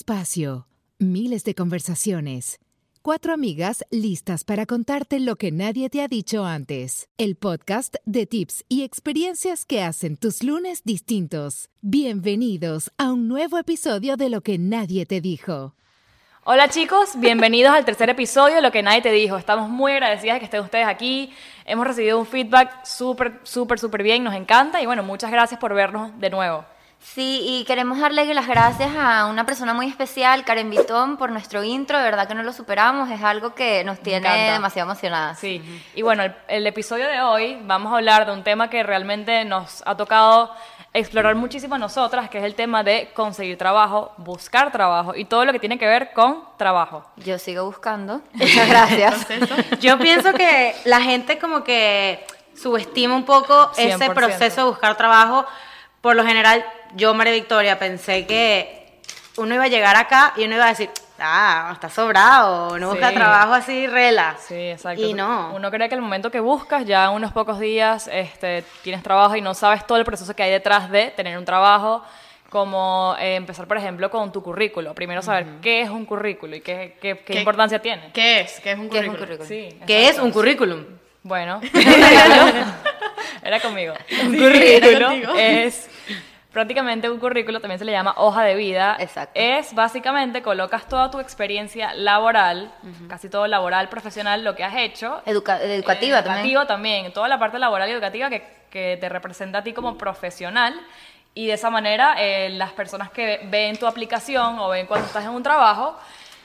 espacio, miles de conversaciones. Cuatro amigas listas para contarte lo que nadie te ha dicho antes. El podcast de tips y experiencias que hacen tus lunes distintos. Bienvenidos a un nuevo episodio de Lo que nadie te dijo. Hola chicos, bienvenidos al tercer episodio de Lo que nadie te dijo. Estamos muy agradecidas de que estén ustedes aquí. Hemos recibido un feedback súper, súper, súper bien, nos encanta y bueno, muchas gracias por vernos de nuevo. Sí, y queremos darle las gracias a una persona muy especial, Karen Vitón, por nuestro intro. De verdad que no lo superamos, es algo que nos tiene encanta. demasiado emocionadas. Sí, y bueno, el, el episodio de hoy vamos a hablar de un tema que realmente nos ha tocado explorar muchísimo a nosotras, que es el tema de conseguir trabajo, buscar trabajo y todo lo que tiene que ver con trabajo. Yo sigo buscando. Muchas gracias. Yo pienso que la gente como que subestima un poco ese 100%. proceso de buscar trabajo. Por lo general, yo, María Victoria, pensé que uno iba a llegar acá y uno iba a decir, ah, está sobrado, no busca Sí. trabajo así, rela. Sí, exacto. Y no. Uno cree que el momento que buscas, ya unos pocos días este, tienes trabajo y no sabes todo el proceso que hay detrás de tener un trabajo, como eh, empezar, por ejemplo, con tu currículo. Primero saber qué es un currículo y qué, qué- qué ¿Qué- importancia tiene. ¿Qué es? ¿Qué es un ¿Qué es un currículum? currículum? Sí, ¿Qué es un currículum? Bueno, era conmigo. Un Sí, era es prácticamente un currículo, también se le llama hoja de vida. Exacto. Es básicamente colocas toda tu experiencia laboral, casi todo laboral, profesional, lo que has hecho. Educa- educativa Eh, también. Educativo también, toda la parte laboral y educativa que, que te representa a ti como profesional. Y de esa manera, eh, las personas que ven tu aplicación o ven cuando estás en un trabajo,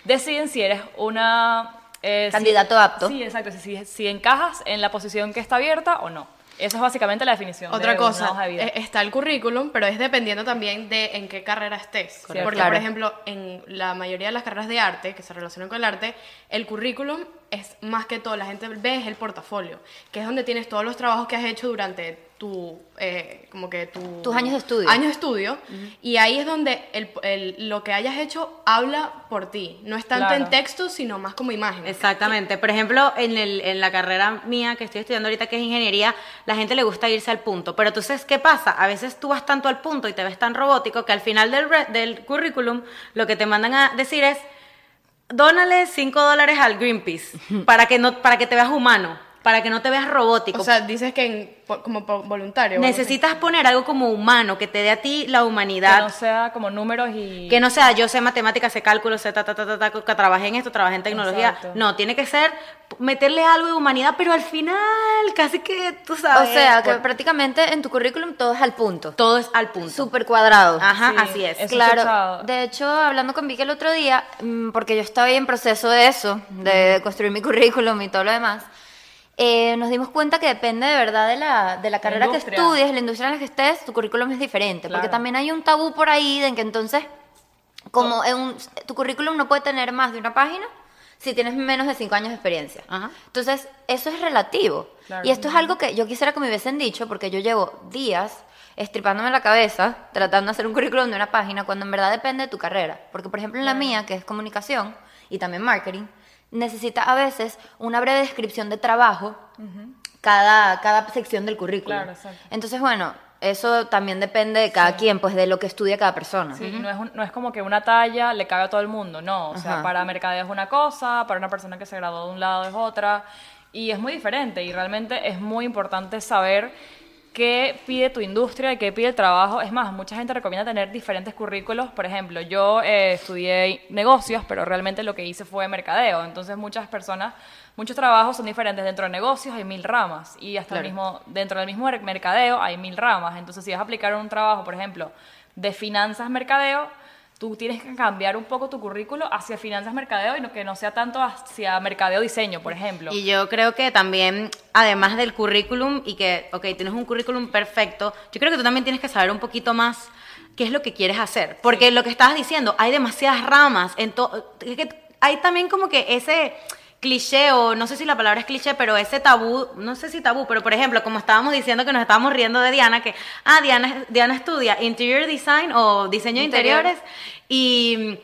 deciden si eres una... eh, si- Candidato apto. Sí, exacto. Si, si, si encajas en la posición que está abierta o no. Esa es básicamente la definición Otra de una cosa, hoja de vida. eh, está el currículum, pero es dependiendo también de en qué carrera estés. Correcto. Porque, Claro. por ejemplo, en la mayoría de las carreras de arte que se relacionan con el arte, el currículum es más que todo, la gente ve es el portafolio, que es donde tienes todos los trabajos que has hecho durante tu, eh, como que tu... Tus años de estudio. Años de estudio, y ahí es donde el, el- lo que hayas hecho habla por ti. No es tanto Claro. en texto, sino más como imagen. Exactamente. Por ejemplo, en, el- en la carrera mía que estoy estudiando ahorita, que es ingeniería, la gente le gusta irse al punto. Pero entonces, ¿qué pasa? A veces tú vas tanto al punto y te ves tan robótico que al final del, re- del currículum lo que te mandan a decir es, dónale 5 dólares al Greenpeace para que, no, para que te veas humano, para que no te veas robótico. O sea, dices que en- como voluntario. o. Necesitas poner algo como humano, que te dé a ti la que humanidad. no sea como números y... Que no sea yo sé matemáticas, sé cálculo, sé ta, ta, ta, ta, ta, que trabajé en esto, trabajé en tecnología. Exacto. No, tiene que ser meterle algo de humanidad, pero al final casi que tú O sabes. sea, que por- prácticamente en tu currículum todo es al punto. todo es al punto. Súper cuadrado. Ajá, Sí, así es. Claro, escuchado. de hecho, hablando con Vicky el otro día, mm, porque yo estaba ahí en proceso de eso, de construir mi currículum y todo lo demás, eh, nos dimos cuenta que depende de verdad de la, de la carrera que industria. estudies, la industria en la que estés, tu currículum es diferente, porque Claro. también hay un tabú por ahí de que entonces, como en un- tu currículum no puede tener más de una página si tienes menos de cinco años de experiencia. Ajá. Entonces, eso es relativo. Claro. Y esto es algo que yo quisiera que me hubiesen dicho, porque yo llevo días estripándome la cabeza, tratando de hacer un currículum de una página, cuando en verdad depende de tu carrera. Porque, por ejemplo, en la mía, que es comunicación y también marketing, necesita a veces una breve descripción de trabajo cada, cada sección del currículum. Claro. Entonces, bueno, eso también depende de cada quien, pues de lo que estudia cada persona. Sí, no, es un- no es como que una talla le cabe a todo el mundo, no. O sea, para mercadeo es una cosa, para una persona que se graduó de un lado es otra. Y es muy diferente y realmente es muy importante saber qué pide tu industria y qué pide el trabajo. Es más, mucha gente recomienda tener diferentes currículos. Por ejemplo, yo eh, estudié negocios, pero realmente lo que hice fue mercadeo. Entonces muchas personas, muchos trabajos son diferentes. Dentro de negocios hay mil ramas y hasta el mismo, dentro del mismo mercadeo hay mil ramas. Entonces si vas a aplicar un trabajo, por ejemplo, de finanzas mercadeo, tú tienes que cambiar un poco tu currículo hacia finanzas mercadeo y no, que no sea tanto hacia mercadeo diseño, por ejemplo. Y yo creo que también, además del currículum, y que, ok, tienes un currículum perfecto, yo creo que tú también tienes que saber un poquito más qué es lo que quieres hacer. Porque lo que estabas diciendo, hay demasiadas ramas. En hay también como que ese cliché, o no sé si la palabra es cliché, pero ese tabú, no sé si tabú, pero por ejemplo, como estábamos diciendo que nos estábamos riendo de Diana, que, ah, Diana, Diana estudia interior design o diseño de Interior. interiores, y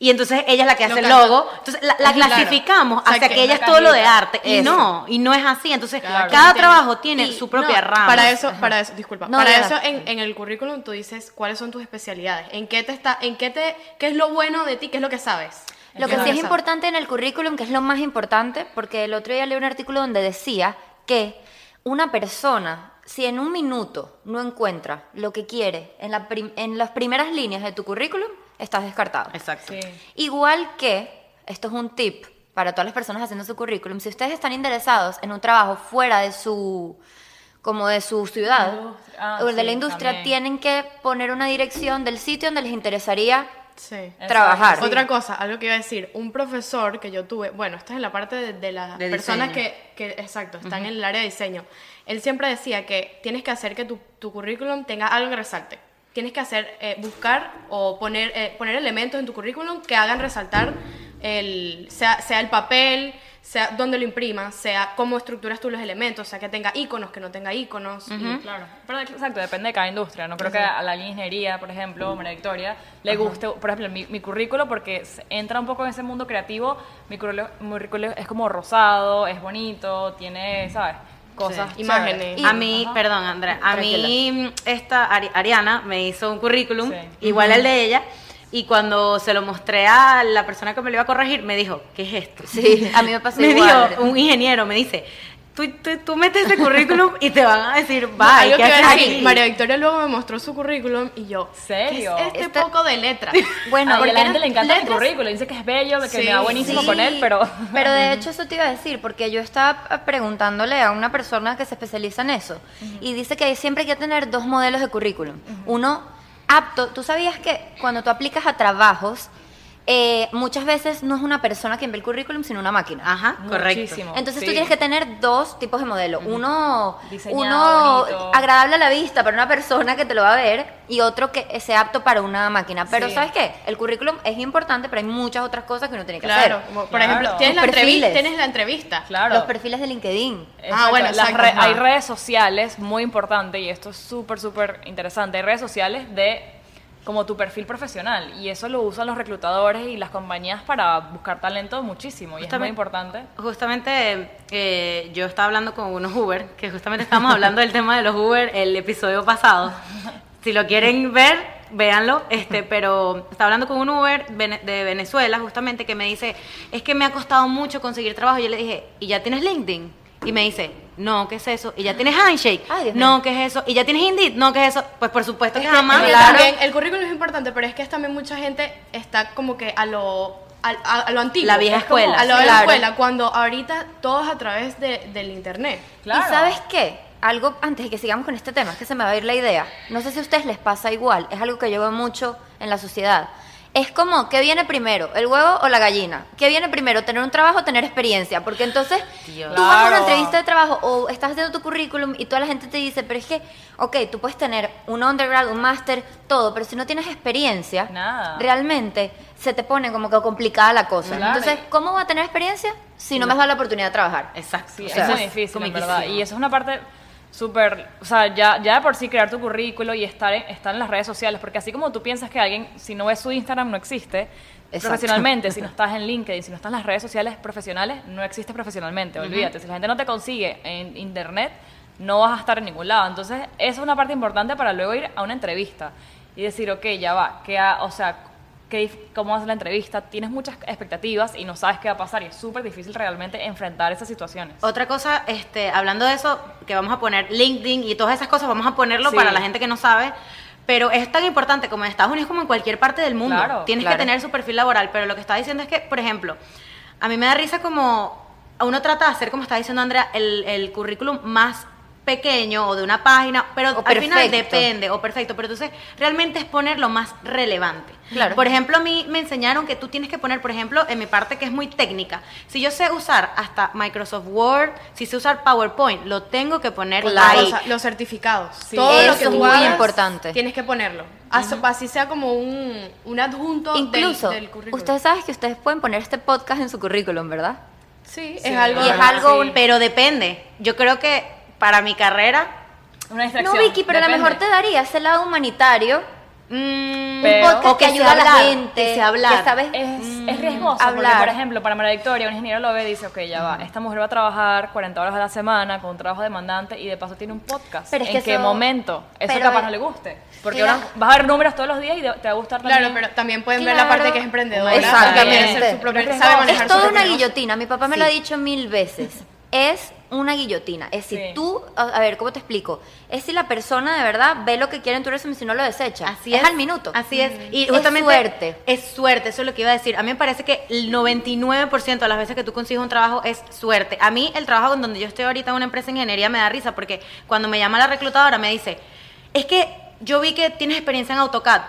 Y entonces ella es la que hace el logo. Entonces la, la Claro. clasificamos O sea, hacia que que ella es todo lo de arte. Y no, y no es así. Entonces Claro. cada trabajo tiene y su propia no, rama. Para eso, para eso, disculpa. No, para eso en, en el currículum tú dices cuáles son tus especialidades, en qué te está, en qué te, qué es lo bueno de ti, qué es lo que sabes. Lo que sí es importante en el currículum, que es lo más importante, porque el otro día leí un artículo donde decía que una persona, si en un minuto no encuentra lo que quiere en, la prim- en las primeras líneas de tu currículum, estás descartado. Exacto. Sí. Igual que, esto es un tip para todas las personas haciendo su currículum, si ustedes están interesados en un trabajo fuera de su como de su ciudad. Ah, o de sí, la industria, también. tienen que poner una dirección del sitio donde les interesaría Sí. Trabajar. Otra cosa, algo que iba a decir, un profesor que yo tuve, bueno, esto es en la parte de, de las De personas que, que, exacto, están en el área de diseño. Él siempre decía que tienes que hacer que tu, tu currículum tenga algo que resalte. Tienes que hacer, eh, buscar o poner, eh, poner elementos en tu currículum que hagan resaltar, el, sea, sea el papel, sea dónde lo imprimas, sea cómo estructuras tú los elementos, sea que tenga iconos, que no tenga iconos. y- Claro, pero exacto, depende de cada industria. No creo que a la ingeniería, por ejemplo, María Victoria, le guste, por ejemplo, mi, mi currículo, porque entra un poco en ese mundo creativo, mi currículo, mi currículo es como rosado, es bonito, tiene, ¿sabes? Cosas, Sí, imágenes. chéveres. A mí, perdón, Andrea, a mí esta Ari- Ariana me hizo un currículum Sí. igual al de ella y cuando se lo mostré a la persona que me lo iba a corregir me dijo, ¿qué es esto? Sí, a mí me pasó me igual. dijo, un ingeniero me dice, tú, tú, tú metes este currículum y te van a decir, bye, ¿qué haces aquí?" María Victoria luego me mostró su currículum y yo, ¿Serio? ¿qué es este poco de letra? Bueno, Ah, y a porque la gente le encanta mi letras- currículo, dice que es bello, que Sí, me va buenísimo Sí, con él, pero... Pero de hecho eso te iba a decir, porque yo estaba preguntándole a una persona que se especializa en eso y dice que siempre hay que tener dos modelos de currículum. Uno apto, tú sabías que cuando tú aplicas a trabajos, eh, muchas veces no es una persona quien ve el currículum, sino una máquina. Ajá, correcto. Muchísimo. Entonces tú tienes que tener dos tipos de modelo. Uno, Diseñado, uno bonito. agradable a la vista para una persona que te lo va a ver y otro que sea apto para una máquina. Pero Sí. ¿sabes qué? El currículum es importante, pero hay muchas otras cosas que uno tiene que Claro, hacer. como, por Claro. ejemplo, tienes la, entrevista, tienes la entrevista. Claro. Los perfiles de LinkedIn. Exacto, bueno, las re- hay redes sociales, muy importante, y esto es súper, súper interesante. Hay redes sociales de como tu perfil profesional, y eso lo usan los reclutadores y las compañías para buscar talento muchísimo, y es muy Justamente- importante. Justamente eh, yo estaba hablando con unos Uber, que justamente estábamos hablando del tema de los Uber el episodio pasado. Si lo quieren ver, véanlo. Este, pero estaba hablando con un Uber de Venezuela, justamente, que me dice, es que me ha costado mucho conseguir trabajo. Yo le dije, ¿y ya tienes LinkedIn? Y me dice, no, ¿qué es eso? ¿Y ya tienes Handshake? Ay, no, ¿qué es eso? ¿Y ya tienes Indeed? No, ¿qué es eso? Pues por supuesto que Es jamás. que Claro. también el currículum es importante, pero es que también mucha gente está como que a lo, a, a- a lo antiguo. La vieja Es escuela. A lo de la Claro. escuela, cuando ahorita todo es a través de- del internet. Claro. ¿Y sabes qué? Algo antes de que sigamos con este tema, es que se me va a ir la idea. No sé si a ustedes les pasa igual, es algo que yo veo mucho en la sociedad. Es como, ¿qué viene primero, el huevo o la gallina? ¿Qué viene primero, tener un trabajo o tener experiencia? Porque entonces Dios. tú vas a una entrevista de trabajo o estás haciendo tu currículum y toda la gente te dice, pero es que, ok, tú puedes tener un undergrad, un máster, todo, pero si no tienes experiencia, Nada. realmente se te pone como que complicada la cosa. Claro. Entonces, ¿cómo va a tener experiencia si no me has dado la oportunidad de trabajar? Exacto. Sí, O es sea, muy es difícil, en comiquísimo. verdad. Y eso es una parte súper, o sea, ya, ya de por sí crear tu currículo y estar en, estar en las redes sociales, porque así como tú piensas que alguien, si no ves su Instagram, no existe, Exacto. profesionalmente, si no estás en LinkedIn, si no estás en las redes sociales profesionales, no existes profesionalmente, olvídate. Si la gente no te consigue en internet, no vas a estar en ningún lado. Entonces, eso es una parte importante para luego ir a una entrevista y decir, ok, ya va, que ha- o sea, cómo a la entrevista, tienes muchas expectativas y no sabes qué va a pasar y es súper difícil realmente enfrentar esas situaciones. Otra cosa, este, hablando de eso, que vamos a poner LinkedIn y todas esas cosas, vamos a ponerlo Sí. para la gente que no sabe. Pero es tan importante como en Estados Unidos como en cualquier parte del mundo. Claro, Tienes claro. que tener su perfil laboral. Pero lo que está diciendo es que, por ejemplo, a mí me da risa como uno trata de hacer, como está diciendo Andrea, el, el currículum más pequeño o de una página, pero O al final depende, o perfecto, pero entonces realmente es poner lo más relevante. Claro. Por ejemplo, a mí me enseñaron que tú tienes que poner, por ejemplo, en mi parte que es muy técnica, si yo sé usar hasta Microsoft Word, si sé usar PowerPoint, lo tengo que poner Claro. ahí. Los certificados. Sí. Todo Eso lo que es muy hagas, importante. Tienes que ponerlo. As- Así sea como un, un adjunto del- Incluso, del, currículum. ustedes saben que ustedes pueden poner este podcast en su currículum, ¿verdad? Sí, Sí, es algo. Y es algo, sí. Pero depende. Yo creo que para mi carrera, Una No, distracción. Vicky, pero a lo mejor te daría ese lado humanitario Mm, Pero- un podcast o que que ayuda a la hablar, gente, que sea hablar. sabes Es, mm, es riesgoso, porque hablar. por ejemplo, para María Victoria, un ingeniero lo ve y dice, ok, ya va, esta mujer va a trabajar 40 horas a la semana con un trabajo demandante y de paso tiene un podcast. Pero es ¿En que qué eso- momento? Eso pero capaz es- no le guste. Porque Ella- ahora vas a ver números todos los días y te va a gustar también. Claro, pero también pueden ver la Claro. parte que es emprendedora. Exactamente. quiere hacer su propio- es sabe manejar Es su toda propio una guillotina, mi papá me lo ha dicho mil veces. Es una guillotina. Es si Sí. tú, a ver, ¿cómo te explico? Es si la persona de verdad ve lo que quiere en tu resumen si no lo desecha. Así es, es. al minuto. Así es. Y Es justamente suerte. Es suerte, eso es lo que iba a decir. A mí me parece que el 99% de las veces que tú consigues un trabajo es suerte. A mí el trabajo en donde yo estoy ahorita en una empresa de ingeniería me da risa porque cuando me llama la reclutadora me dice, es que yo vi que tienes experiencia en AutoCAD.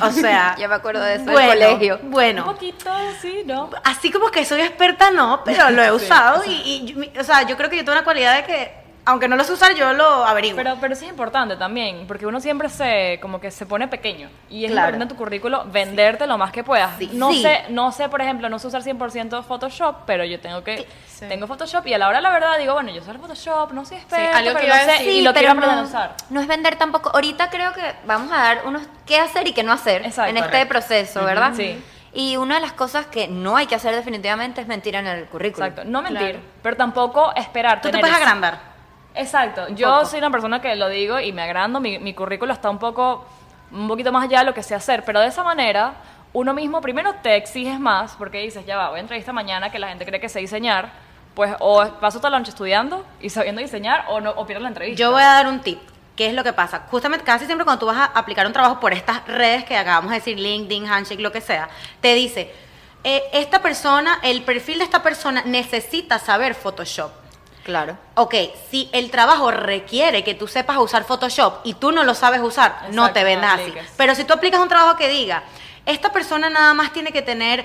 O sea, Ya me acuerdo de eso bueno, del colegio. Un Bueno, poquito, sí, ¿no? así como que soy experta, no, pero lo he usado y, yo- o sea, yo creo que yo tengo una cualidad de que, aunque no lo sé usar, yo lo averiguo. Pero, pero sí es importante también, porque uno siempre se, como que se pone pequeño. Y es Claro. importante en tu currículo venderte lo más que puedas. Sí. No Sí. sé, no sé, por ejemplo, no sé usar 100% Photoshop, pero yo tengo que, Sí. tengo Photoshop y a la hora la verdad digo, bueno, yo sé el Photoshop, no soy experta, algo que pero iba lo a sé y lo quiero aprender no, a usar. no es vender tampoco. Ahorita creo que vamos a dar unos qué hacer y qué no hacer Exacto. en este Correcto. proceso, ¿verdad? Sí. Y una de las cosas que no hay que hacer definitivamente es mentir en el currículum. Exacto, no mentir, Claro. pero tampoco esperar. tú te puedes agrandar. Exacto, yo poco. soy una persona que lo digo y me agrando, mi, mi currículo está un poco, un poquito más allá de lo que sé hacer, pero de esa manera uno mismo primero te exiges más porque dices, ya va, voy a entrevista mañana que la gente cree que sé diseñar, pues o paso toda la noche estudiando y sabiendo diseñar o no o pierdo la entrevista. Yo voy a dar un tip. ¿Qué es lo que pasa? Justamente casi siempre cuando tú vas a aplicar un trabajo por estas redes que acabamos de decir, LinkedIn, Handshake, lo que sea, te dice, eh, esta persona, el perfil de esta persona necesita saber Photoshop. Claro. Ok, si el trabajo requiere que tú sepas usar Photoshop y tú no lo sabes usar, no te no vendas así. Pero si tú aplicas un trabajo que diga, esta persona nada más tiene que tener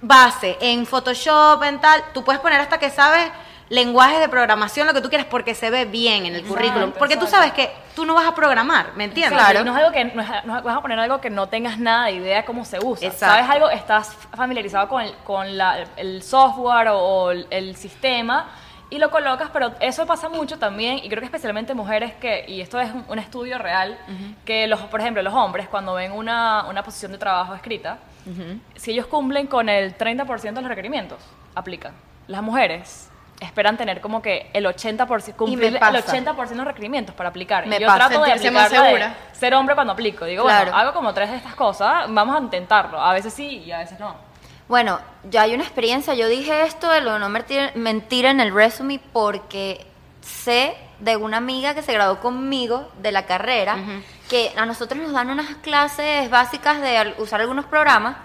base en Photoshop, en tal, tú puedes poner hasta que sabes lenguajes de programación, lo que tú quieras, porque se ve bien en el Exacto, currículum. Porque tú sabes que tú no vas a programar, ¿me entiendes? Claro. No es algo que no, es- no vas a poner algo que no tengas nada de idea cómo se usa. Exacto. Sabes algo, estás familiarizado con el, con la- el software o, o el, el sistema y lo colocas, pero eso pasa mucho también y creo que especialmente mujeres que, y esto es un, un estudio real, que los, por ejemplo, los hombres cuando ven una, una posición de trabajo escrita, si ellos cumplen con el 30% de los requerimientos, aplican. Las mujeres esperan tener como que el 80%, cumplir el pasa. 80% de los requerimientos para aplicar. Me y yo pasa. trato de aplicar de ser hombre cuando aplico. Digo, Claro. bueno, hago como tres de estas cosas, vamos a intentarlo. A veces sí y a veces no. Bueno, ya hay una experiencia. Yo dije esto de lo de no mentir, mentir en el resume porque sé de una amiga que se graduó conmigo de la carrera que a nosotros nos dan unas clases básicas de usar algunos programas,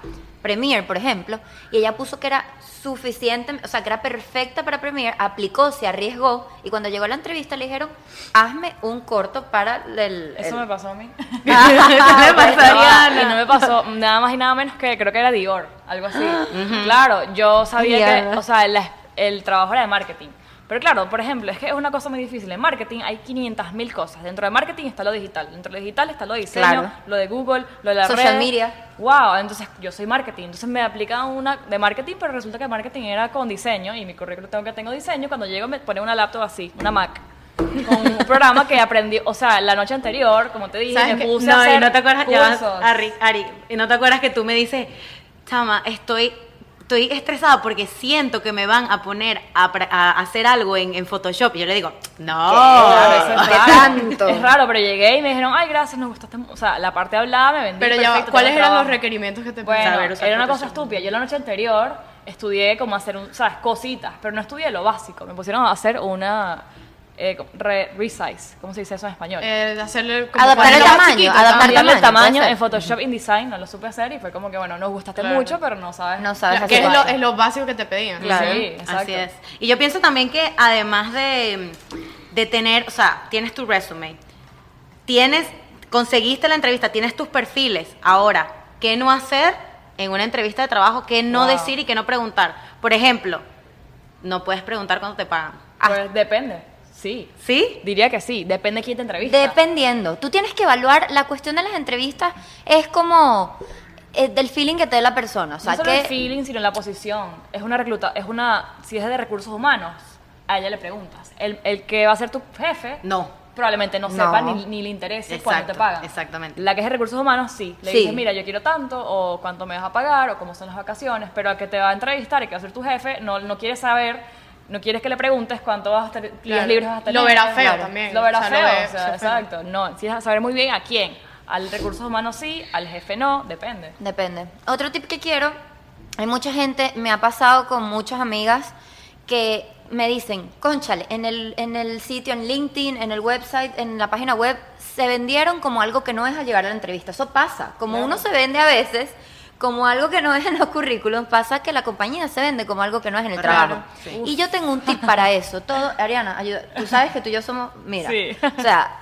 Premiere, por ejemplo, y ella puso que era suficiente, o sea, que era perfecta para Premiere, aplicó, se arriesgó y cuando llegó a la entrevista le dijeron, hazme un corto para el... Eso el- me pasó a mí. Me pasó a y no me pasó nada más y nada menos que creo que era Dior, algo así. Claro, yo sabía que, o sea, la- el trabajo era de marketing. Pero claro, por ejemplo, es que es una cosa muy difícil. En marketing hay 500 mil cosas. Dentro de marketing está lo digital. Dentro de lo digital está lo de diseño, Claro. lo de Google, lo de la Social media. Wow, entonces yo soy marketing. Entonces me aplican una de marketing, pero resulta que marketing era con diseño y mi currículum tengo que tengo diseño. Cuando llego me pone una laptop así, una Mac. Con un programa que aprendí, o sea, la noche anterior, como te dije, ¿Sabes me puse a No, hacer y no te acuerdas, ya cursos. Ari, Ari, y no te acuerdas que tú me dices, chama, estoy, estoy estresada porque siento que me van a poner a, hacer algo en, en Photoshop. Y yo le digo, no. Claro, eso es ¿Qué raro. tanto? Es raro, pero llegué y me dijeron, ay, gracias, nos gustaste. mu-". O sea, la parte hablada me vendí. Pero ya, ¿cuáles eran los requerimientos que te Bueno? Saber era una cosa estúpida. Yo la noche anterior estudié cómo hacer, un, ¿sabes? Cositas, pero no estudié lo básico. Me pusieron a hacer una eh, re- resize, ¿cómo se dice eso en español? Eh, hacerle como Adaptar el tamaño, chiquito, adaptar tamaño. El tamaño, en Photoshop InDesign, no lo supe hacer y fue como que, bueno, nos gustaste Claro. mucho, pero no sabes. No sabes Claro, que es lo, es lo básico que te pedían. Claro. Sí, exacto. Así es. Y yo pienso también que además de, de tener, o sea, tienes tu resume, tienes, conseguiste la entrevista, tienes tus perfiles. Ahora, ¿qué no hacer en una entrevista de trabajo? ¿Qué no Wow. decir y qué no preguntar? Por ejemplo, no puedes preguntar cuándo te pagan. Pues depende, sí. ¿Sí? Diría que sí, depende quién te entrevista. Dependiendo. Tú tienes que evaluar, la cuestión de las entrevistas es como eh, del feeling que te dé la persona. O sea, no solo que el feeling, sino la posición. Es una recluta, es una, si es de recursos humanos, a ella le preguntas. El, el que va a ser tu jefe, No. probablemente no No. sepa ni, ni le interese cuánto te pagan. exactamente. La que es de recursos humanos, sí. Le Sí. dices, mira, yo quiero tanto, o cuánto me vas a pagar, o cómo son las vacaciones, pero al que te va a entrevistar y que va a ser tu jefe, no, no quiere saber, no quieres que le preguntes cuánto vas a días Claro. libres vas a tener. Lo verá feo Claro. también. Lo verá O sea, lo feo, ve- o sea, se ofende. exacto. No, si es a saber muy bien a quién. Al recursos humanos sí, al jefe no, depende. Depende. Otro tip que quiero, hay mucha gente, me ha pasado con muchas amigas que me dicen, conchale, en el, en el sitio, en LinkedIn, en el website, en la página web, se vendieron como algo que no es al llegar a la entrevista. Eso pasa. Como uno se vende a veces como algo que no es en los currículums, pasa que la compañía se vende como algo que no es en el trabajo. sí. Y yo tengo un tip para eso. Todo, Ariana, ayuda. Tú sabes que tú y yo somos, mira, Sí. o sea,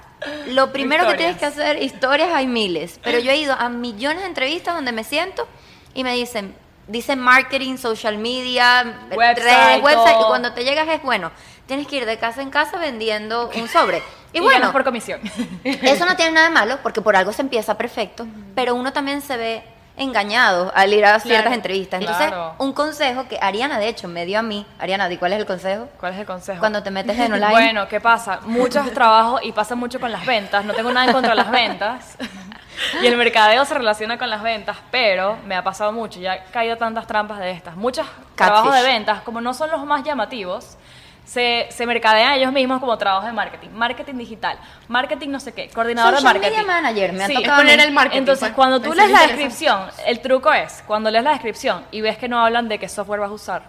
lo primero que tienes que hacer, historias hay miles, pero yo he ido a millones de entrevistas donde me siento y me dicen, dicen marketing, social media, Website, redes, website, y cuando te llegas es bueno, tienes que ir de casa en casa vendiendo un sobre. Y, Y bueno, por comisión. eso no tiene nada de malo, porque por algo se empieza perfecto, pero uno también se ve engañado al ir a ciertas Claro, entrevistas. Entonces, claro. un consejo que Ariana, de hecho, me dio a mí. Ariana, ¿di cuál es el consejo? ¿Cuál es el consejo? Cuando te metes en online. Bueno, ¿qué pasa? Muchos trabajos y pasa mucho con las ventas. No tengo nada en contra de las ventas. Y el mercadeo se relaciona con las ventas, pero me ha pasado mucho. Ya he caído tantas trampas de estas. Muchos trabajos de ventas, como no son los más llamativos, se, se mercadean ellos mismos como trabajos de marketing. Marketing digital, marketing no sé qué, coordinador Social de marketing. media manager, me ha Sí, tocado poner el marketing. Entonces, pues. cuando tú lees es la descripción, el truco es, cuando lees la descripción y ves que no hablan de qué software vas a usar,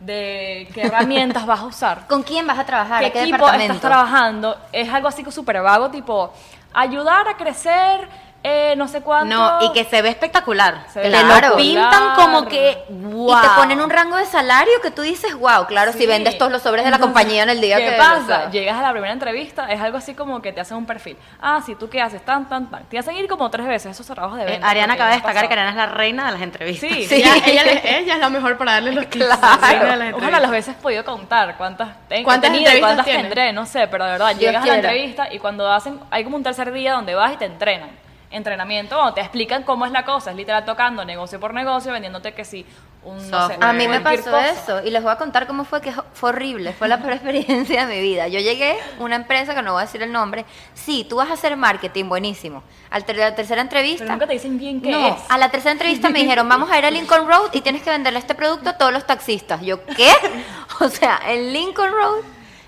de qué herramientas vas a usar, ¿Con quién vas a trabajar? qué ¿A qué equipo departamento? estás trabajando, es algo así súper vago, tipo, ayudar a crecer, eh, no sé cuánto. No, y que se ve espectacular. Se Te ve lo espectacular. pintan como que, wow. Y te ponen un rango de salario que tú dices, wow, claro, si vendes todos los sobres de la compañía en el día ¿qué que... pasa? o sea, Llegas a la primera entrevista, es algo así como que te hacen un perfil. Ah, sí, ¿tú qué haces? Tan, tan, tan. Te hacen ir como tres veces esos trabajos de Eh, venta. Ariana acaba de destacar que. Ariana es la reina de las entrevistas. Sí, Sí. Ella, ella, ella es la mejor para darle los tips. Claro. Ojalá las veces podido contar cuántas, ten- he ¿Cuántas tenido cuántas tendré, no sé, pero de verdad, Dios llegas a la entrevista y cuando hacen, hay como un tercer día donde vas y te entrenan. Entrenamiento, donde te explican cómo es la cosa, es literal tocando negocio por negocio, vendiéndote que sí, un, no sé. A mí me pasó cosa. eso y les voy a contar cómo fue que fue horrible, fue la peor experiencia de mi vida. Yo llegué a una empresa que no voy a decir el nombre, sí, tú vas a hacer marketing, buenísimo. Al ter- la tercera entrevista, Pero nunca te dicen bien qué no, es. a la tercera entrevista me dijeron, vamos a ir a Lincoln Road y tienes que venderle este producto a todos los taxistas. Yo, ¿qué? O sea, en Lincoln Road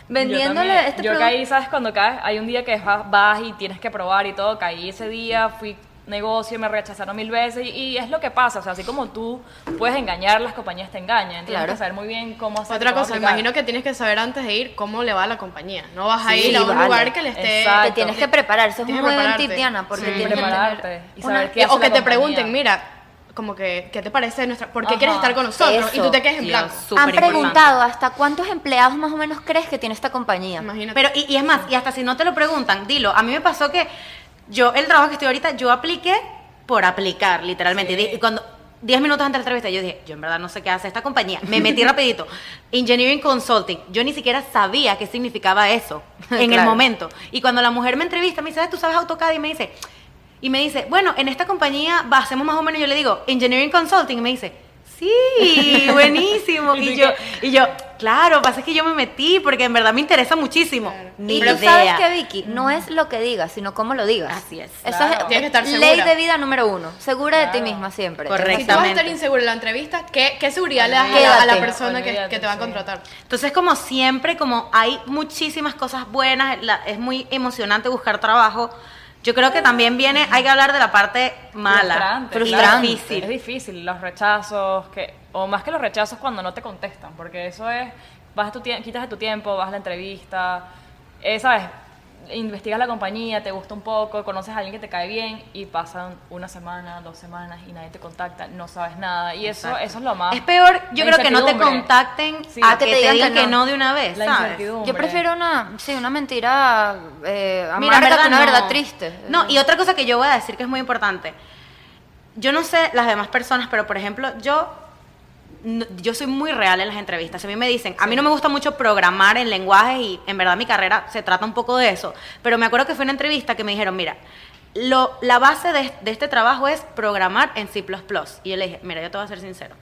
vendiéndole yo este Yo producto. caí, ¿sabes? Cuando caes, hay un día que vas, vas y tienes que probar y todo. Caí ese día, fui negocio, me rechazaron mil veces y, y es lo que pasa. O sea, así como tú puedes engañar, las compañías te engañan. Tienes Claro. que saber muy bien cómo hacer Otra cosa, aplicar. imagino que tienes que saber antes de ir cómo le va a la compañía. No vas a Sí, ir a un vale. lugar que le esté... Exacto. Te tienes que preparar, eso es muy buen tip, Diana, porque Sí. tienes que Prepararte y una- saber qué hace o que la te compañía. pregunten, mira, como que, ¿qué te parece nuestra... ¿Por qué Ajá. quieres estar con nosotros? Y tú te quedes en Sí, blanco. Han importante. preguntado hasta cuántos empleados más o menos crees que tiene esta compañía. Imagínate. Pero, y, y es más, y hasta si no te lo preguntan, dilo. A mí me pasó que yo, el trabajo que estoy ahorita, yo apliqué por aplicar, literalmente. Sí. Y cuando, 10 minutos antes de la entrevista, yo dije, yo en verdad no sé qué hace esta compañía. Me metí rapidito. Engineering Consulting. Yo ni siquiera sabía qué significaba eso en el momento. Y cuando la mujer me entrevista, me dice, "Ah, ¿tú sabes AutoCAD? Y me dice, y me dice, bueno, en esta compañía va- hacemos más o menos, yo le digo, Engineering Consulting. Y me dice, sí, buenísimo. ¿Y y, tú yo, y yo, claro, pasa es que yo me metí porque en verdad me interesa muchísimo. Ni Y tú idea. sabes que Vicky, no es lo que digas, sino cómo lo digas. Así es. Eso Claro. es Tienes que estar ley segura. de vida número uno. Segura de ti Claro. misma siempre. Correcto. Si tú vas a estar inseguro en la entrevista, ¿qué, qué seguridad le das a la, a la Quédate. persona que, Olvídate, que te va a sí. contratar? Entonces, como siempre, como hay muchísimas cosas buenas, la- es muy emocionante buscar trabajo. Yo creo que también viene, hay que hablar de la parte mala, Frustrante, y difícil. Es difícil, los rechazos, que, o más que los rechazos cuando no te contestan, porque eso es, vas tu tie- quitas de tu tiempo, vas a la entrevista, eh, ¿sabes? Investigas la compañía, te gusta un poco, conoces a alguien que te cae bien y pasan una semana, dos semanas y nadie te contacta, no sabes nada. Y eso, Exacto. eso es lo más. Es peor, yo creo que no te contacten Sí. a que, que te, te digan digan que que no. no de una vez, La ¿sabes? incertidumbre. Yo prefiero una, sí, una mentira eh, Mira, verdad, que una no. verdad triste. No, y otra cosa que yo voy a decir que es muy importante. Yo no sé las demás personas, pero por ejemplo, yo no- yo soy muy real en las entrevistas. A mí me dicen, a mí no me gusta mucho programar en lenguajes y en verdad mi carrera se trata un poco de eso. Pero me acuerdo que fue una entrevista que me dijeron, mira, lo, la base de, de este trabajo es programar en C++. Y yo le dije, mira, yo te voy a ser sincero.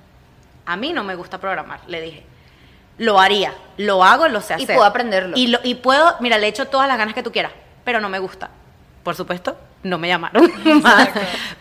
A mí no me gusta programar, le dije. Lo haría, lo hago, lo sé Y hacer. puedo aprenderlo. Y, lo- y puedo, mira, le echo todas las ganas que tú quieras. pero no me gusta. Por supuesto, no me llamaron más.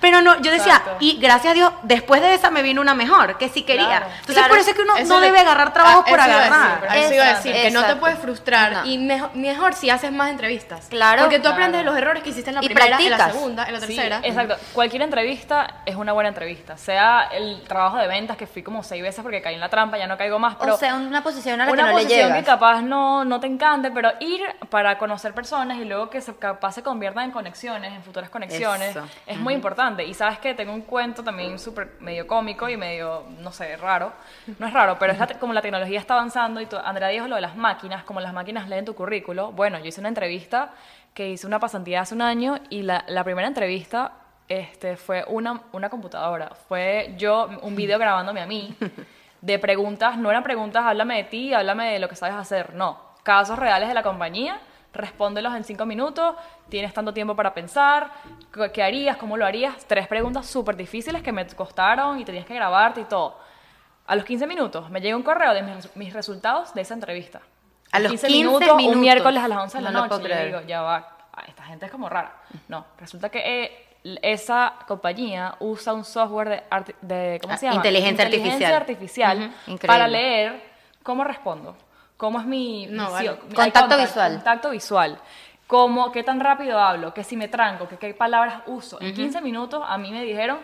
Pero no, yo decía, Exacto. y gracias a Dios, después de esa me vino una mejor, que sí quería. Claro. Entonces, Claro. por eso es que uno Eso no le- debe agarrar trabajo Ah, por eso iba a agarrar. decir, Eso iba a decir, que no te puedes frustrar No. y mejor, mejor si haces más entrevistas. Claro. Porque tú Claro. aprendes de los errores que hiciste en la Y primera, en la practicas. segunda, en la Sí, tercera. exacto. Cualquier entrevista es una buena entrevista. Sea el trabajo de ventas que fui como seis veces porque caí en la trampa, ya no caigo más, pero o sea, una posición a la una que no le posición llegas. que capaz no, no te encante, pero ir para conocer personas y luego que se, capaz se conviertan en conexiones, en futuras conexiones, Eso. es muy importante. Y sabes que tengo un cuento también súper medio cómico y medio, no sé, raro. No es raro, pero es la como la tecnología está avanzando y Andrea dijo lo de las máquinas, como las máquinas leen tu currículo. Bueno, yo hice una entrevista que hice una pasantía hace un año y la, la primera entrevista este, fue una, una computadora. Fue yo, un video grabándome a mí de preguntas, no eran preguntas, háblame de ti, háblame de lo que sabes hacer, no. Casos reales de la compañía, respóndelos en cinco minutos, tienes tanto tiempo para pensar, ¿qué- ¿qué harías? ¿Cómo lo harías? Tres preguntas súper difíciles que me costaron y tenías que grabarte y todo. A los 15 minutos me llega un correo de mis, mis resultados de esa entrevista. A los 15 minutos, minutos. un miércoles a las 11 de la No lo noche. puedo y yo digo, ya va, ah, esta gente es como rara. No, resulta que eh, esa compañía usa un software de, de ¿cómo Ah, se llama? inteligencia artificial. artificial Increíble. para leer cómo respondo, cómo es mi No, vale. Contacto contact, visual. contacto visual. Cómo, qué tan rápido hablo, que si me tranco, que qué palabras uso. En 15 minutos a mí me dijeron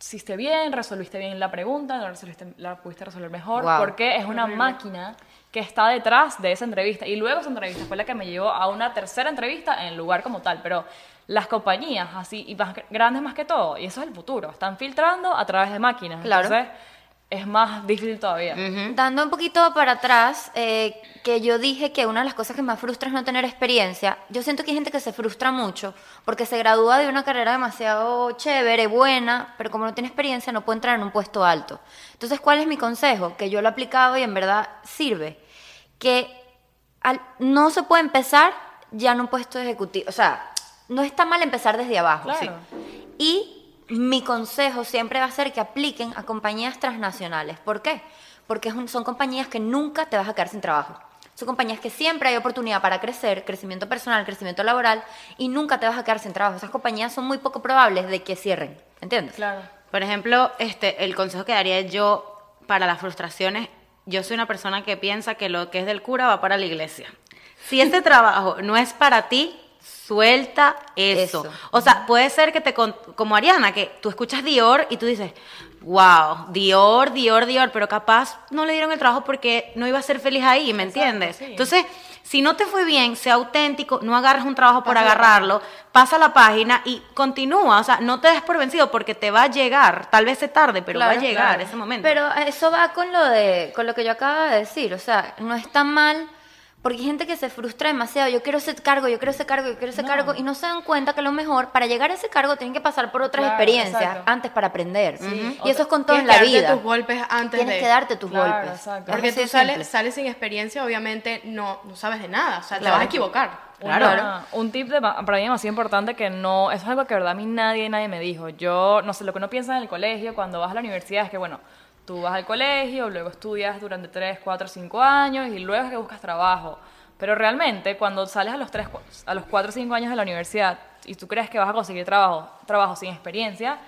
hiciste bien, resolviste bien la pregunta, la, resolviste, la pudiste resolver mejor, Wow. porque es una máquina que está detrás de esa entrevista. Y luego esa entrevista fue la que me llevó a una tercera entrevista en el lugar como tal. Pero las compañías, así, y más grandes más que todo, y eso es el futuro, están filtrando a través de máquinas. Claro. Entonces, es más difícil todavía. Dando un poquito para atrás, eh, que yo dije que una de las cosas que más frustra es no tener experiencia. Yo siento que hay gente que se frustra mucho porque se gradúa de una carrera demasiado chévere, buena, pero como no tiene experiencia no puede entrar en un puesto alto. Entonces, ¿cuál es mi consejo? Que yo lo he aplicado y en verdad sirve. Que al- no se puede empezar ya en un puesto ejecutivo. O sea, no está mal empezar desde abajo. Claro. sí. Y mi consejo siempre va a ser que apliquen a compañías transnacionales. ¿Por qué? Porque son compañías que nunca te vas a quedar sin trabajo. Son compañías que siempre hay oportunidad para crecer, crecimiento personal, crecimiento laboral, y nunca te vas a quedar sin trabajo. Esas compañías son muy poco probables de que cierren. ¿Entiendes? Claro. Por ejemplo, este, el consejo que daría yo para las frustraciones, yo soy una persona que piensa que lo que es del cura va para la iglesia. Si este trabajo no es para ti, suelta eso. Eso. O sea, puede ser que te, como Ariana, que tú escuchas Dior y tú dices, wow, Dior, Dior, Dior, pero capaz no le dieron el trabajo porque no iba a ser feliz ahí, ¿me entiendes? sí. Entonces, si no te fue bien, sea auténtico, no agarres un trabajo por Pasa agarrarlo, pasa la página y continúa, o sea, no te des por vencido porque te va a llegar, tal vez se tarde, pero va a llegar claro. ese momento. Pero eso va con lo de con lo que yo acabo de decir, o sea, no está mal porque hay gente que se frustra demasiado, yo quiero ese cargo, yo quiero ese cargo, yo quiero ese No. cargo y no se dan cuenta que a lo mejor para llegar a ese cargo tienen que pasar por otras Claro, experiencias exacto. antes para aprender. Sí. Y eso es con todo en Tienes la que darte vida. tus golpes antes Tienes de... que darte tus Claro, golpes. exacto. Porque tú sales, sales sin experiencia, obviamente no, no sabes de nada. O sea, te vas a equivocar. Claro. Una- un tip de, para mí demasiado importante que no, eso es algo que de verdad a mí nadie, nadie me dijo. Yo, no sé, lo que uno piensa en el colegio, cuando vas a la universidad, es que, bueno, tú vas al colegio, luego estudias durante 3, 4, 5 años y luego es que buscas trabajo. Pero realmente, cuando sales a los 3, a los 4 o 5 años de la universidad y tú crees que vas a conseguir trabajo, trabajo sin experiencia,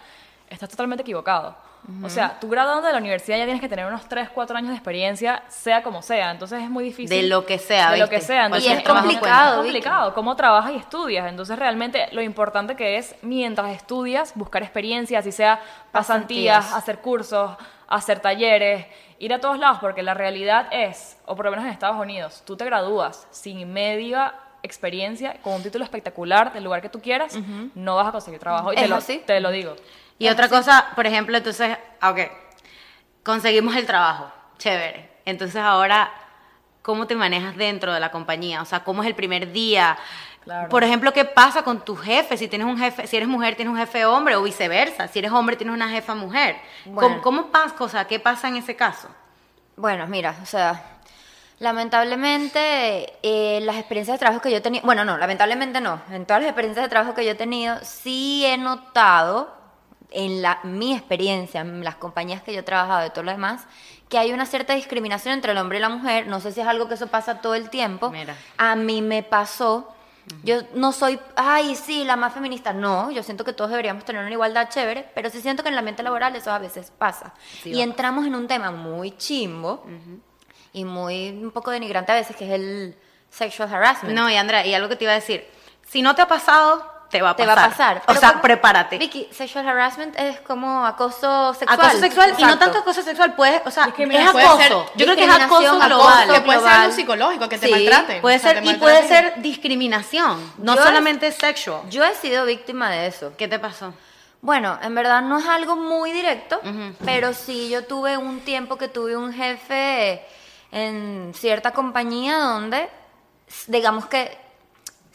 estás totalmente equivocado. O sea, tú graduando de la universidad ya tienes que tener unos 3, 4 años de experiencia, sea como sea. Entonces es muy difícil. De lo que sea, De lo ¿viste? que sea. Entonces, Y es complicado, Es complicado. Cómo trabajas y estudias. Entonces, realmente lo importante que es, mientras estudias, buscar experiencias, así sea pasantías, Pasantías. hacer cursos, hacer talleres, ir a todos lados, porque la realidad es, o por lo menos en Estados Unidos, tú te gradúas sin media experiencia, con un título espectacular del lugar que tú quieras, no vas a conseguir trabajo. Y te ¿Es lo, te lo digo. Y otra cosa, por ejemplo, entonces, ah, ok, conseguimos el trabajo, chévere. Entonces ahora, ¿cómo te manejas dentro de la compañía? O sea, ¿cómo es el primer día? Claro. Por ejemplo, ¿qué pasa con tu jefe? Si tienes un jefe, si eres mujer, tienes un jefe hombre o viceversa. Si eres hombre, tienes una jefa mujer. Bueno. ¿Cómo, cómo pasa? O sea, ¿qué pasa en ese caso? Bueno, mira, o sea, lamentablemente eh, las experiencias de trabajo que yo he tenido, bueno, no, lamentablemente no, en todas las experiencias de trabajo que yo he tenido, sí he notado en la, mi experiencia, en las compañías que yo he trabajado y todo lo demás, que hay una cierta discriminación entre el hombre y la mujer. No sé si es algo que eso pasa todo el tiempo. Mira. A mí me pasó Yo no soy, ay, sí, la más feminista. No, yo siento que todos deberíamos tener una igualdad chévere, pero sí siento que en el ambiente laboral eso a veces pasa. Sí, y entramos en un tema muy chimbo y muy un poco denigrante a veces, que es el sexual harassment. No, y Andrea, y algo que te iba a decir, si no te ha pasado, te va a te pasar. va a pasar. O sea, prepárate. Vicky, sexual harassment es como acoso sexual. Acoso sexual y no tanto acoso sexual, puede, o sea, es acoso. ser Yo creo que es acoso global. acoso Que puede ser global. algo psicológico, que te Sí, maltraten. Puede O sea, ser te y puede ser discriminación, no Yo- solamente sexual. Yo he sido víctima de eso. ¿Qué te pasó? Bueno, en verdad no es algo muy directo, pero sí yo tuve un tiempo que tuve un jefe en cierta compañía donde, digamos que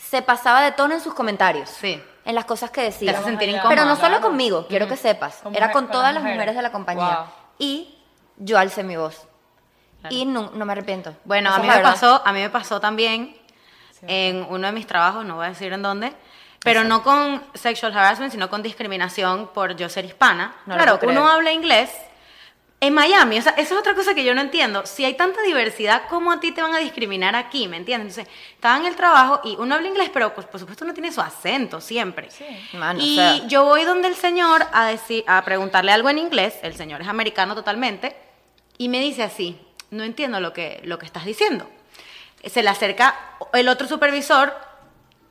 se pasaba de tono en sus comentarios. Sí. En las cosas que Te decía. hace sentir Pero Pero incómoda. no solo Claro. conmigo, quiero que sepas. Con Era con con todas las las mujeres. mujeres de la compañía. Wow. Y yo alcé mi voz. Y no, no me arrepiento. Bueno, a mí me verdad. pasó, a mí me pasó también en uno de mis trabajos, no voy a decir en dónde, pero no con sexual harassment, sino con discriminación por yo ser hispana. No claro, uno habla inglés en Miami, o sea, eso es otra cosa que yo no entiendo. Si hay tanta diversidad, ¿cómo a ti te van a discriminar aquí? ¿Me entiendes? Entonces, estaba en el trabajo y uno habla inglés, pero pues, por supuesto uno tiene su acento siempre. Mano, o y sea. yo voy donde el señor a, decir, a preguntarle algo en inglés, el señor es americano totalmente, y me dice así, no entiendo lo que, lo que estás diciendo. Se le acerca el otro supervisor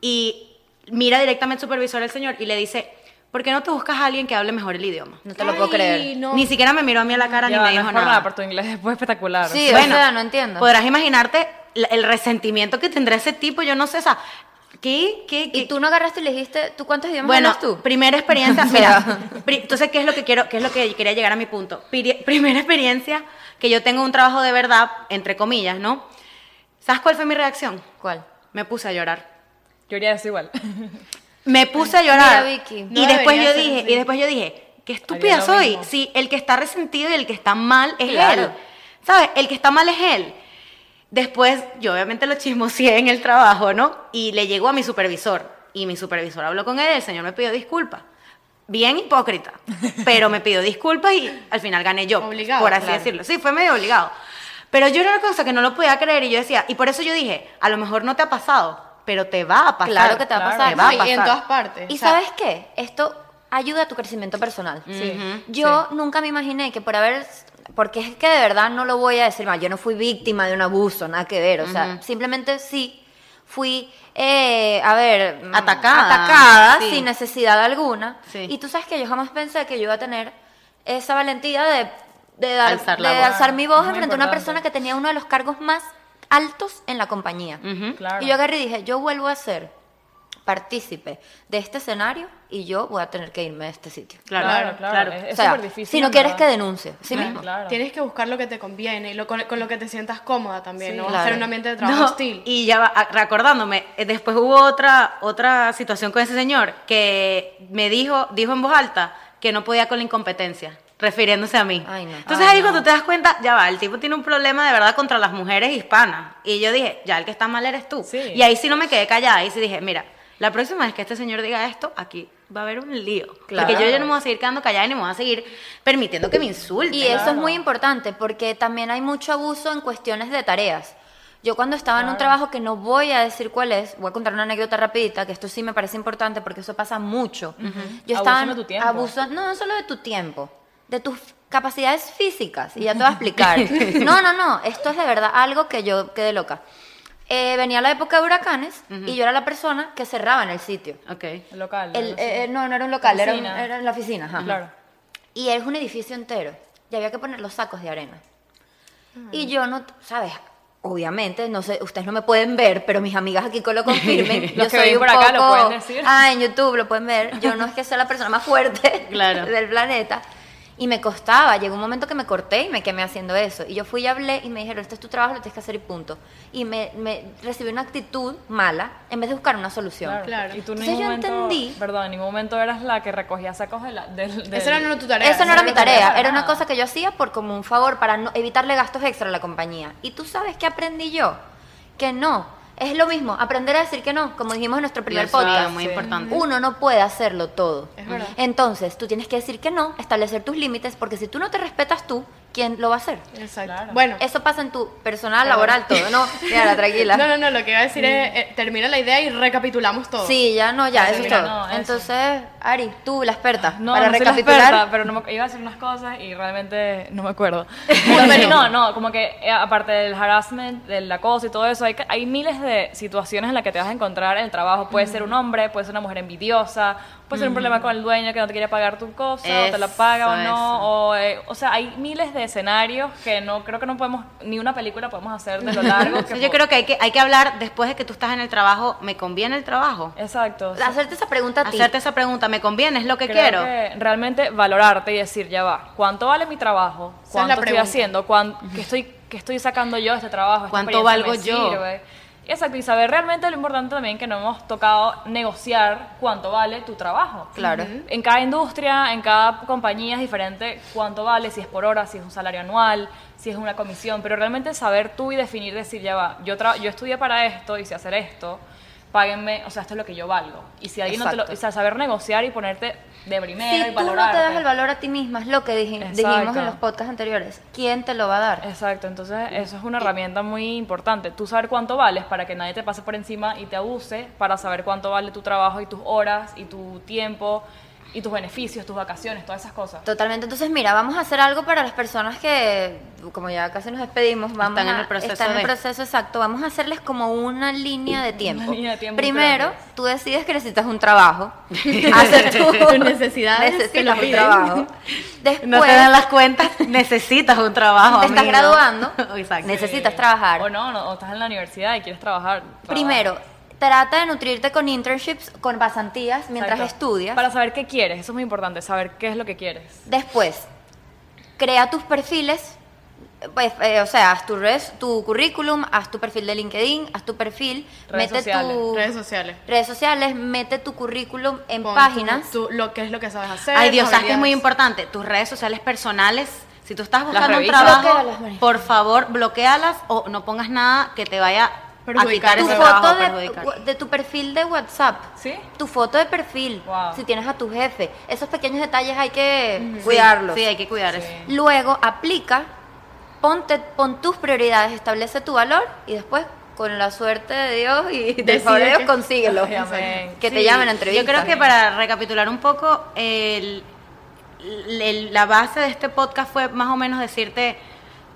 y mira directamente al supervisor el señor y le dice, ¿por qué no te buscas a alguien que hable mejor el idioma? No te lo Ay, puedo creer. no. Ni siquiera me miró a mí a la cara Ya ni me no dijo es por nada. nada, pero tu inglés es espectacular. Sí, Bueno, o sea, no entiendo. Podrás imaginarte la- el resentimiento que tendrá ese tipo, yo no sé, o sea, ¿qué? ¿Qué? Y qué- tú no agarraste y le dijiste, ¿tú cuántos idiomas Bueno, hablas tú? primera experiencia, mira, pri- entonces, ¿qué es lo que quiero, qué es lo que quería llegar a mi punto? Piri- primera experiencia que yo tengo un trabajo de verdad, entre comillas, ¿no? ¿Sabes cuál fue mi reacción? ¿Cuál? Me puse a llorar. Yo haría eso igual. Me puse a llorar. Mira, Vicky. y después yo dije, así. y después yo dije, qué estúpida soy. Si el que está resentido y el que está mal es Claro. él. ¿Sabes? El que está mal es él. Después, yo obviamente lo chismoseé en el trabajo, ¿no? Y le llegó a mi supervisor. Y mi supervisor habló con él, el señor me pidió disculpas. Bien hipócrita, pero me pidió disculpas y al final gané yo, Obligado, por así claro. decirlo. Sí, fue medio obligado. Pero yo era una cosa que no lo podía creer y yo decía, y por eso yo dije, a lo mejor no te ha pasado, pero te va a pasar. Claro que te va a Claro. pasar. Te va a No, y en todas partes. ¿Y o sea, sabes qué? Esto ayuda a tu crecimiento personal. Sí. Yo nunca me imaginé que por haber, porque es que de verdad no lo voy a decir mal, yo no fui víctima de un abuso, nada que ver, o sea, simplemente sí fui, eh, a ver, mm, Atacada, atacada sí. sin necesidad alguna. Sí. Y tú sabes que yo jamás pensé que yo iba a tener esa valentía de, de, dar- Alzar la de alzar mi voz Muy frente a una persona que tenía uno de los cargos más altos en la compañía. Ujú. Claro. Y yo agarré y dije, yo vuelvo a ser partícipe de este escenario y yo voy a tener que irme de este sitio. Claro, Claro, claro. claro. Es- o es sea, súper difícil. si no quieres que denuncie, ¿sí Claro, mismo? Claro. Tienes que buscar lo que te conviene y lo, con, con lo que te sientas cómoda también, Sí. no Claro. hacer un ambiente de trabajo No, hostil. y ya va, recordándome, eh, después hubo otra, otra situación con ese señor que me dijo, dijo en voz alta que no podía con la incompetencia, refiriéndose a mí. Ay, no. Entonces Ay, ahí no. cuando te das cuenta, ya va, el tipo tiene un problema de verdad contra las mujeres hispanas. Y yo dije, ya el que está mal eres tú. Sí. Y ahí sí no me quedé callada, ahí sí dije, mira, la próxima vez que este señor diga esto, aquí va a haber un lío. Claro. Porque yo ya no me voy a seguir quedando callada ni me voy a seguir permitiendo que me insulten. Y eso es Claro. muy importante porque también hay mucho abuso en cuestiones de tareas. Yo cuando estaba en un Claro. trabajo que no voy a decir cuál es, voy a contar una anécdota rapidita, que esto sí me parece importante porque eso pasa mucho. Yo estaba Abusan de tu tiempo. abuso- no, no solo de tu tiempo, de tus capacidades físicas, y ya te voy a explicar. no, no, no, esto es de verdad algo que yo quedé loca. Eh, venía la época de huracanes y yo era la persona que cerraba en el sitio. Ok. El local. El- así. eh, no, no era un local, era, un- era en la oficina. ajá. Claro. Y es un edificio entero. Y había que poner los sacos de arena. Y yo no, ¿sabes? Obviamente, no sé, ustedes no me pueden ver, pero mis amigas aquí lo confirmen. Los yo que soy un por acá lo poco- pueden decir. Ah, en YouTube lo pueden ver. Yo no es que sea la persona más fuerte Claro. del planeta. Y me costaba, llegó un momento que me corté y me quemé haciendo eso. Y yo fui y hablé y me dijeron, este es tu trabajo, lo tienes que hacer y punto. Y me, me recibí una actitud mala en vez de buscar una solución. Claro. Claro. Y tú en Entonces ningún yo momento, entendí- Perdón, en ningún momento eras la que recogía sacos de la, del, del- Esa no era tu tarea. Esa no era mi tarea era una cosa que yo hacía por como un favor para no, evitarle gastos extra a la compañía. Y tú sabes que aprendí yo, que no, es lo mismo, aprender a decir que no, como dijimos en nuestro primer podcast. muy Sí. importante. Uno no puede hacerlo todo. Es verdad. Entonces, tú tienes que decir que no, establecer tus límites, porque si tú no te respetas tú, ¿quién lo va a hacer? Exacto. Claro. Bueno, Eso pasa en tu personal, laboral, todo, ¿no? Mira, tranquila. no, no, no, lo que iba a decir es, eh, termina la idea y recapitulamos todo. Sí, ya no, ya, eso es todo. no, eso. Entonces, Ari, tú, la experta, No, para no soy la recapitular. experta, pero no me- iba a decir unas cosas y realmente no me acuerdo. Entonces, no, no, como que eh, aparte del harassment, del acoso y todo eso, hay, hay miles de situaciones en las que te vas a encontrar en el trabajo. Puede ser un hombre, puede ser una mujer envidiosa, puede ser un problema con el dueño que no te quiere pagar tu cosa, o te la paga o no. O, eh, o sea, hay miles de escenarios que no creo que no podemos, ni una película podemos hacer de lo largo que yo creo que hay, que hay que hablar después de que tú estás en el trabajo, ¿me conviene el trabajo? Exacto. Hacerte esa pregunta a ti. Hacerte esa pregunta, ¿me conviene? ¿Es lo que Creo quiero? que realmente valorarte y decir, ya va, ¿cuánto vale mi trabajo? Es ¿Cuánto la estoy pregunta. haciendo? ¿Cuán- ¿Qué estoy, qué estoy sacando yo de este trabajo? ¿Esta ¿Cuánto valgo yo? sirve? Exacto, y saber realmente lo importante también que no hemos tocado negociar cuánto vale tu trabajo. Claro. En cada industria, en cada compañía es diferente cuánto vale, si es por hora, si es un salario anual, si es una comisión, pero realmente saber tú y definir, decir, ya va, yo, tra- yo estudié para esto y sé hacer esto, páguenme, o sea, esto es lo que yo valgo. Y si alguien no te lo, o sea, saber negociar y ponerte de primero y Si tú no te das el valor a ti misma, es lo que dijimos en los podcasts anteriores. ¿Quién te lo va a dar? Exacto, entonces eso es una herramienta muy importante. Tú saber cuánto vales para que nadie te pase por encima y te abuse, para saber cuánto vale tu trabajo y tus horas y tu tiempo y tus beneficios, tus vacaciones, todas esas cosas. Totalmente. Entonces, mira, vamos a hacer algo para las personas que, como ya casi nos despedimos, vamos Están en el proceso están en el proceso exacto. Vamos a hacerles como una línea de tiempo. línea de tiempo Primero, grande. tú decides que necesitas un trabajo. Hacer tu- Tus necesidades necesitas un trabajo. Después, no te dan las cuentas, necesitas un trabajo. te estás amigo. graduando, Exacto. necesitas trabajar. O no, no, o estás en la universidad y quieres trabajar. trabaja. Primero, trata de nutrirte con internships, con pasantías mientras Exacto. estudias. Para saber qué quieres, eso es muy importante, saber qué es lo que quieres. Después, crea tus perfiles, pues, eh, o sea, haz tu, res, tu currículum, haz tu perfil de LinkedIn, haz tu perfil, Redes mete sociales. tu Redes sociales. redes sociales, mete tu currículum en Pon páginas. tu- tu- lo que es lo que sabes hacer. Ay, Dios, sabes que es muy importante. Tus redes sociales personales, si tú estás buscando un trabajo, por favor, bloquealas o no pongas nada que te vaya Perjudicar tu ese ese trabajo. foto de, perjudicar. de tu perfil de WhatsApp. ¿Sí? Tu foto de perfil. Wow. Si tienes a tu jefe. Esos pequeños detalles hay que Sí, cuidarlos. Sí, hay que cuidar eso. Luego aplica, ponte, pon tus prioridades, establece tu valor y después, con la suerte de Dios y del favor de Dios, que- consíguelo. Que te Sí, llamen a entrevista. Yo creo que para recapitular un poco, el- el- la base de este podcast fue más o menos decirte,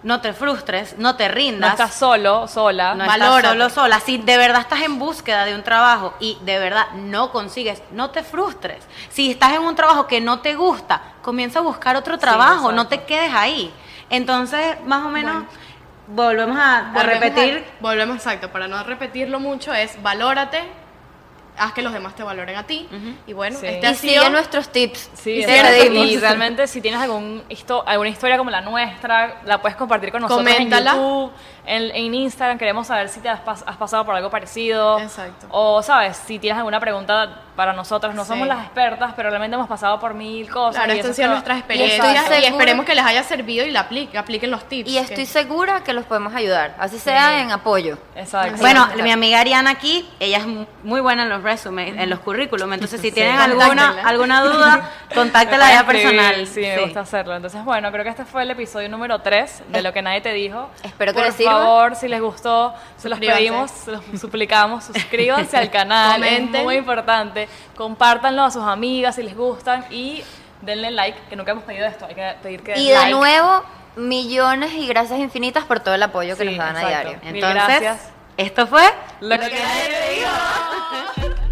no te frustres, no te No rindas. estás solo, sola. No estás solo sola. Si de verdad estás en búsqueda de un trabajo y de verdad no consigues, no te frustres. Si estás en un trabajo que no te gusta, comienza a buscar otro trabajo, no te quedes ahí. Entonces, más o menos, volvemos a, a Volvemos repetir. a- volvemos, exacto, para no repetirlo mucho, es valórate, haz que los demás te valoren a ti. Y bueno, Sí. este Y ha sigue sido nuestros tips. Sí, y y realmente si tienes algún histo- alguna historia como la nuestra, la puedes compartir con nosotros Coméntala. en YouTube, en, en Instagram, queremos saber si te has, pas- has pasado por algo parecido. Exacto. O, ¿sabes? Si tienes alguna pregunta para nosotros, no Sí. somos las expertas, pero realmente hemos pasado por mil cosas. Claro, y estas eso han sido nuestras y experiencias y, esperemos que les haya servido y la apliquen, apliquen los tips. Y estoy que- segura que los podemos ayudar, así sea en apoyo. Exacto. Bueno, Sí. mi amiga Ariana aquí, ella es mu- muy buena en los resumes, en los currículum. Entonces, si Sí. tienen alguna, alguna duda, contáctela ya personal. Sí, me gusta hacerlo. Entonces, bueno, creo que este fue el episodio número 3 de Lo que nadie te dijo. Espero que Por les sirva. favor, si les gustó, se los pedimos, se los suplicamos, suscríbanse al canal, Comenten. es muy importante. Compártanlo a sus amigas si les gustan y denle like, que nunca hemos pedido esto, hay que pedir que den Y de like. nuevo, millones y gracias infinitas por todo el apoyo que Sí, nos dan a diario. Mil Entonces, gracias. esto fue Lo que nadie te dijo.